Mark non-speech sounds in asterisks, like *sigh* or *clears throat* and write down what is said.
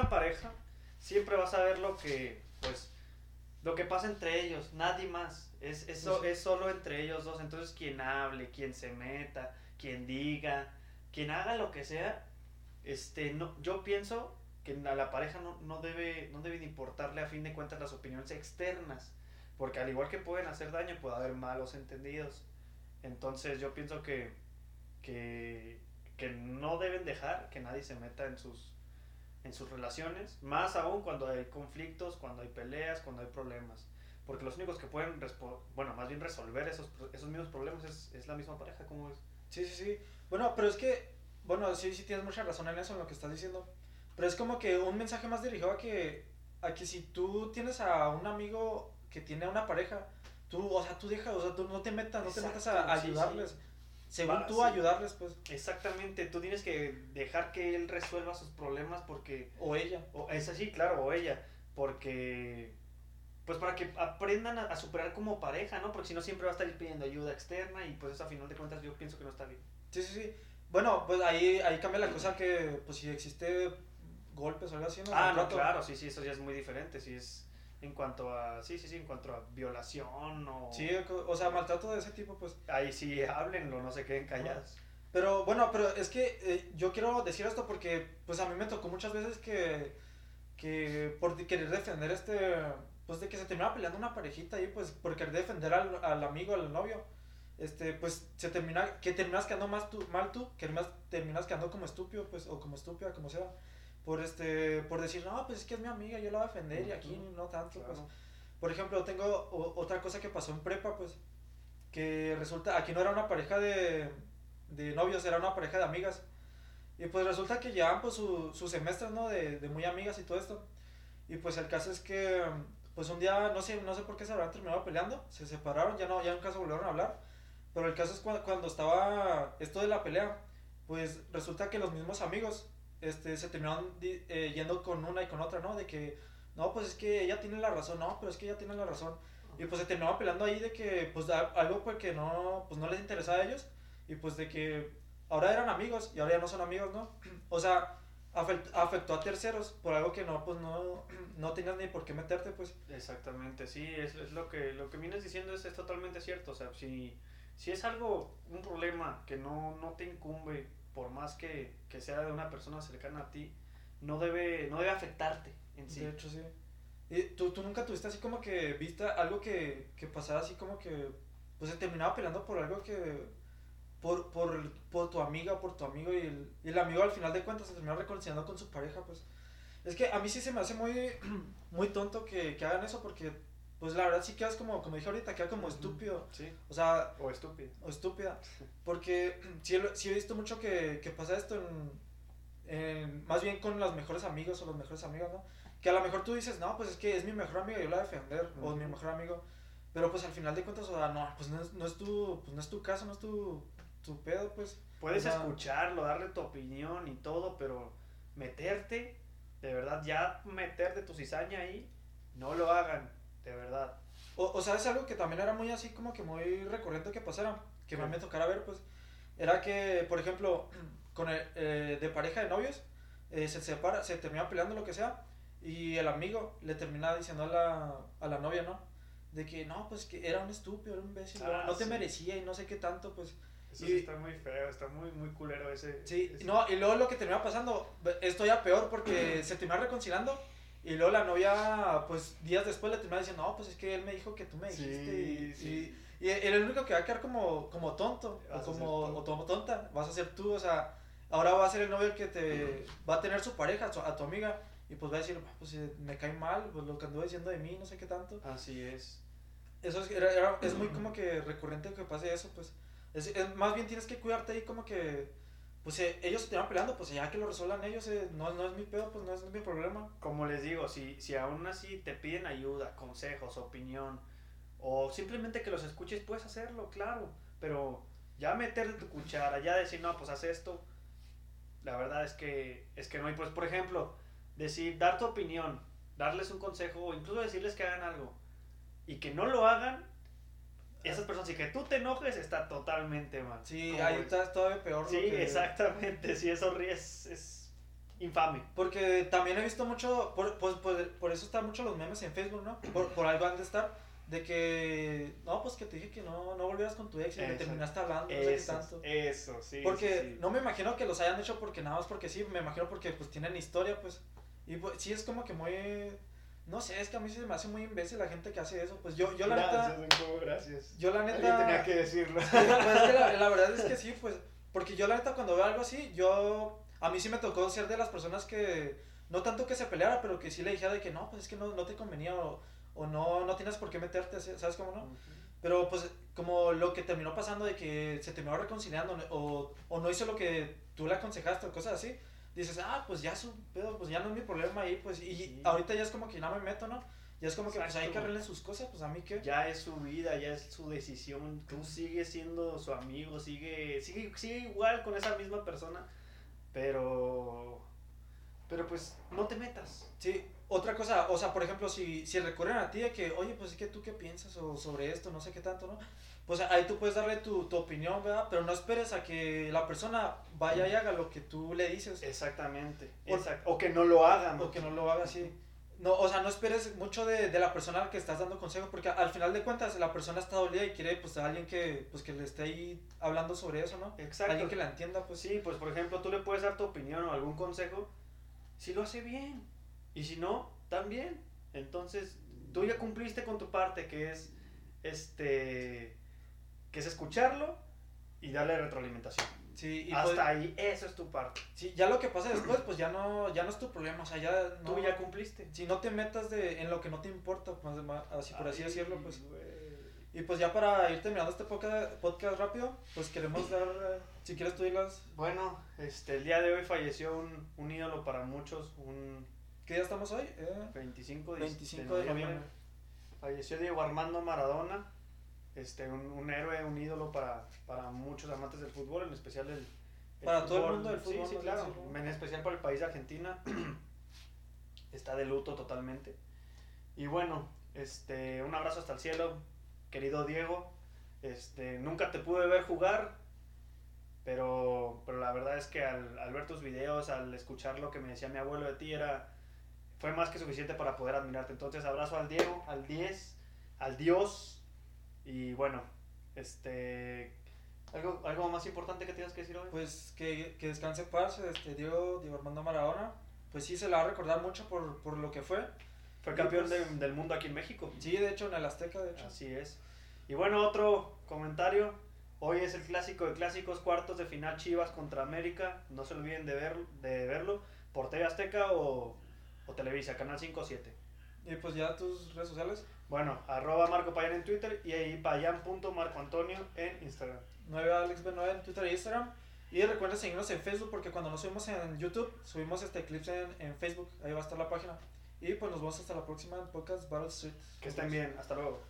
una pareja siempre vas a ver lo que, pues, lo que pasa entre ellos, nadie más. Es, es, so- es solo entre ellos dos. Entonces, quien hable, quien se meta, quien diga, quien haga lo que sea, este, no, yo pienso que a la pareja no, no, debe, no deben importarle a fin de cuentas las opiniones externas. Porque al igual que pueden hacer daño, puede haber malos entendidos. Entonces yo pienso que, que, que no deben dejar que nadie se meta en sus, en sus relaciones, más aún cuando hay conflictos, cuando hay peleas, cuando hay problemas. Porque los únicos que pueden, bueno, más bien resolver esos, esos mismos problemas es, es la misma pareja, ¿cómo ves? Sí, sí, sí. Bueno, pero es que, bueno, sí, sí tienes mucha razón en eso, en lo que estás diciendo. Pero es como que un mensaje más dirigido a que, a que si tú tienes a un amigo que tiene una pareja, tú, o sea, tú deja, o sea, tú no te metas, no te metas a, Exacto, a sí, ayudarles. sí. Según tú, sí. ayudarles, pues, Exactamente, tú tienes que dejar que él resuelva sus problemas porque o ella. O es así, claro, o ella, porque pues para que aprendan a, a superar como pareja, ¿no? Porque si no siempre va a estar pidiendo ayuda externa y pues eso a final de cuentas yo pienso que no está bien. Sí, sí, sí. Bueno, pues ahí, ahí cambia la cosa que, pues si existe golpes o algo así, ¿no? Ah, no, claro, sí, sí, eso ya es muy diferente, sí es en cuanto a, sí, sí, sí, en cuanto a violación o... Sí, o sea, maltrato de ese tipo, pues. Ahí sí, háblenlo, no se queden callados. Pero bueno, pero es que eh, yo quiero decir esto porque pues a mí me tocó muchas veces que, que por querer defender este, pues de que se terminaba peleando una parejita ahí, pues por querer defender al, al amigo, al novio, este, pues se termina, que terminas quedando más tú, mal tú, que terminas, terminas quedando como estúpido, pues, o como estúpida, como sea, por este, por decir, no, pues es que es mi amiga, yo la voy a defender y aquí no tanto, pues. Por ejemplo, tengo o- otra cosa que pasó en prepa, pues, que resulta, aquí no era una pareja de, de novios, era una pareja de amigas. Y pues resulta que llevaban pues su, su semestre, ¿no? De, de muy amigas y todo esto. Y pues el caso es que, pues un día, no sé, no sé por qué se habrán terminado peleando, se separaron, ya no, ya nunca se volvieron a hablar. Pero el caso es cuando, cuando estaba esto de la pelea, pues resulta que los mismos amigos este, se terminaron eh, yendo con una y con otra, ¿no? De que, no, pues es que ella tiene la razón, no, pero es que ella tiene la razón. Y pues se terminaban peleando ahí de que, pues algo pues que no, pues no les interesaba a ellos. Y pues de que ahora eran amigos y ahora ya no son amigos, ¿no? O sea, afect- afectó a terceros por algo que no, pues no, no tenías ni por qué meterte, pues. Exactamente, sí, es, es lo que lo que vienes diciendo es, es totalmente cierto, o sea, si, si es algo, un problema que no, no te incumbe, por más que, que sea de una persona cercana a ti, no debe, no debe afectarte en sí. De hecho, sí. ¿Y tú, tú nunca tuviste así como que viste algo que, que pasara así como que, pues se terminaba peleando por algo que, por, por, por tu amiga por tu amigo y el, y el amigo al final de cuentas se termina reconciliando con su pareja, pues. Es que a mí sí se me hace muy, *clears throat* muy tonto que, que hagan eso porque, pues la verdad sí quedas como, como dije ahorita, queda como estúpido. Sí, O sea, o estúpido. o estúpida. Porque *clears throat* sí, he- sí he visto mucho que, que pasa esto en, en- Más bien con los mejores amigos o los mejores amigos, ¿no? Que a lo mejor tú dices, no, pues es que es mi mejor amiga, yo la voy a defender, o es mi mejor amigo. Pero pues al final de cuentas, o sea, no, pues no es, no es, tu, pues no es tu caso, no es tu, tu pedo, pues. Puedes O sea, escucharlo, darle tu opinión y todo, pero meterte, de verdad, ya meterte tu cizaña ahí, no lo hagan, de verdad. O, o sabes algo que también era muy así como que muy recurrente que pasara, que mí me tocara ver, pues, era que, por ejemplo, *clears throat* con el, eh, de pareja de novios, eh, se separa, se termina peleando lo que sea, y el amigo le termina diciendo a la, a la novia, ¿no? De que no, pues que era un estúpido, era un imbécil, Ah, no te sí. merecía y no sé qué tanto, pues. Eso Y- sí está muy feo, está muy, muy culero ese. Sí, ese- no, y luego lo que termina pasando, esto ya peor porque *clears throat* se termina reconciliando y luego la novia, pues días después le termina diciendo, no, pues es que él me dijo que tú me Sí, dijiste y, sí. y, y el único que va a quedar como, como tonto o como, o como tonta, vas a ser tú, o sea, ahora va a ser el novio el que te va a tener su pareja, a tu amiga y pues va a decir, "Ah, pues eh, me cae mal, pues lo que anduvo diciendo de mí, no sé qué tanto. Así es. Eso es, era- era- es muy como que recurrente que pase eso, pues. Es, es- más bien tienes que cuidarte ahí como que, pues eh, ellos se van peleando, pues ya que lo resuelvan ellos, eh, no, no es mi pedo, pues no es mi problema. Como les digo, si, si aún así te piden ayuda, consejos, opinión, o simplemente que los escuches, puedes hacerlo, claro. Pero ya meter tu cuchara, ya decir, no, pues haz esto, la verdad es que, es que no. Y pues, por ejemplo, decir, dar tu opinión, darles un consejo, o incluso decirles que hagan algo, y que no lo hagan, esas personas, y que tú te enojes, está totalmente mal. Sí, ¿Cómo ahí está todavía peor. Sí, que- exactamente, sí, eso es, es infame. Porque también he visto mucho, por, pues, por, por eso están mucho los memes en Facebook, ¿no? Por, por ahí van de estar, de que, no, pues que te dije que no, no volvieras con tu ex y me Eso. terminaste hablando, no sé qué Eso, tanto. eso, sí. Porque sí, sí. no me imagino que los hayan hecho porque nada más porque sí, me imagino porque pues tienen historia, pues. Y pues, sí es como que muy, no sé, es que a mí se me hace muy imbécil la gente que hace eso. Pues yo, yo la gracias, neta, gracias. yo la Alguien neta... tenía que decirlo. *laughs* Sí, pues es que la, la verdad es que sí, pues, porque yo la neta cuando veo algo así, yo, a mí sí me tocó ser de las personas que, no tanto que se peleara, pero que sí le dijera de que no, pues es que no, no te convenía o, o no, no tienes por qué meterte, ¿sabes cómo no? Pero pues como lo que terminó pasando de que se terminó reconciliando o, o no hizo lo que tú le aconsejaste o cosas así, dices, ah, pues ya es un pedo, pues ya no es mi problema ahí, pues, y Sí. ahorita ya es como que no me meto, ¿no? Ya es como que pues hay que arreglen sus cosas, pues a mí qué. Ya es su vida, ya es su decisión. Tú sigues siendo su amigo, sigue, sigue, sigue igual con esa misma persona. Pero. Pero pues no te metas. Sí, otra cosa, o sea, por ejemplo, si, si recurren a ti de que, oye, pues es que tú qué piensas o sobre esto, no sé qué tanto, ¿no? Pues ahí tú puedes darle tu, tu opinión, ¿verdad? Pero no esperes a que la persona vaya y haga lo que tú le dices. Exactamente. Por- exact- O que no lo hagan. O que no lo haga así. No, o sea, no esperes mucho de, de la persona al que estás dando consejo, porque al final de cuentas la persona está dolida y quiere pues a alguien que, pues, que le esté ahí hablando sobre eso, ¿no? Exacto. Alguien que la entienda, pues Sí, pues por ejemplo, tú le puedes dar tu opinión o algún consejo si lo hace bien. Y si no, también. Entonces, tú ya cumpliste con tu parte, que es este que es escucharlo y darle retroalimentación. Sí, y Hasta pues- ahí, eso es tu parte. sí, ya lo que pase después, pues ya no, ya no es tu problema, o sea, ya no... Tú ya cumpliste. Si no te metas de, en lo que no te importa, pues, así, por así Ay, decirlo, pues. Y pues ya para ir terminando este podcast, rápido, pues queremos dar, eh, si quieres tú digas, Bueno, este, el día de hoy falleció un, un ídolo para muchos, un ¿qué día estamos hoy? Eh, 25 de, 25 de noviembre. Falleció Diego Armando Maradona, este, un, un héroe, un ídolo para, para muchos amantes del fútbol, en especial el, el Para todo el mundo del fútbol, sí, claro. Sí, sí. En especial para el país de Argentina. *clears throat* Está de luto totalmente. Y bueno, este, un abrazo hasta el cielo, querido Diego. Este, nunca te pude ver jugar, pero, pero la verdad es que al, al ver tus videos, al escuchar lo que me decía mi abuelo de ti, era, fue más que suficiente para poder admirarte. Entonces, abrazo al Diego, al 10, al Dios. Y bueno, este, ¿algo, algo más importante que tienes que decir hoy? pues que, que descanse paz, este, Diego, Diego Armando Maradona. Pues sí, se la va a recordar mucho por, por lo que fue. Fue campeón pues- de- del mundo aquí en México. Sí, de hecho, en el Azteca, de hecho. Así es. Y bueno, otro comentario. Hoy es el clásico de clásicos, cuartos de final Chivas contra América. No se olviden de, ver, de verlo por TV Azteca o, o Televisa, Canal 5 o 7. Y pues ya tus redes sociales, Bueno, arroba Marco Payán en Twitter y ahí payan.marcoantonio en Instagram. 9AlexB9 en Twitter e Instagram. Y recuerden seguirnos en Facebook porque cuando nos subimos en YouTube, subimos este clips en, en Facebook. Ahí va a estar la página. Y pues nos vemos hasta la próxima Podcast Battle Street. Que estén bien. Hasta luego.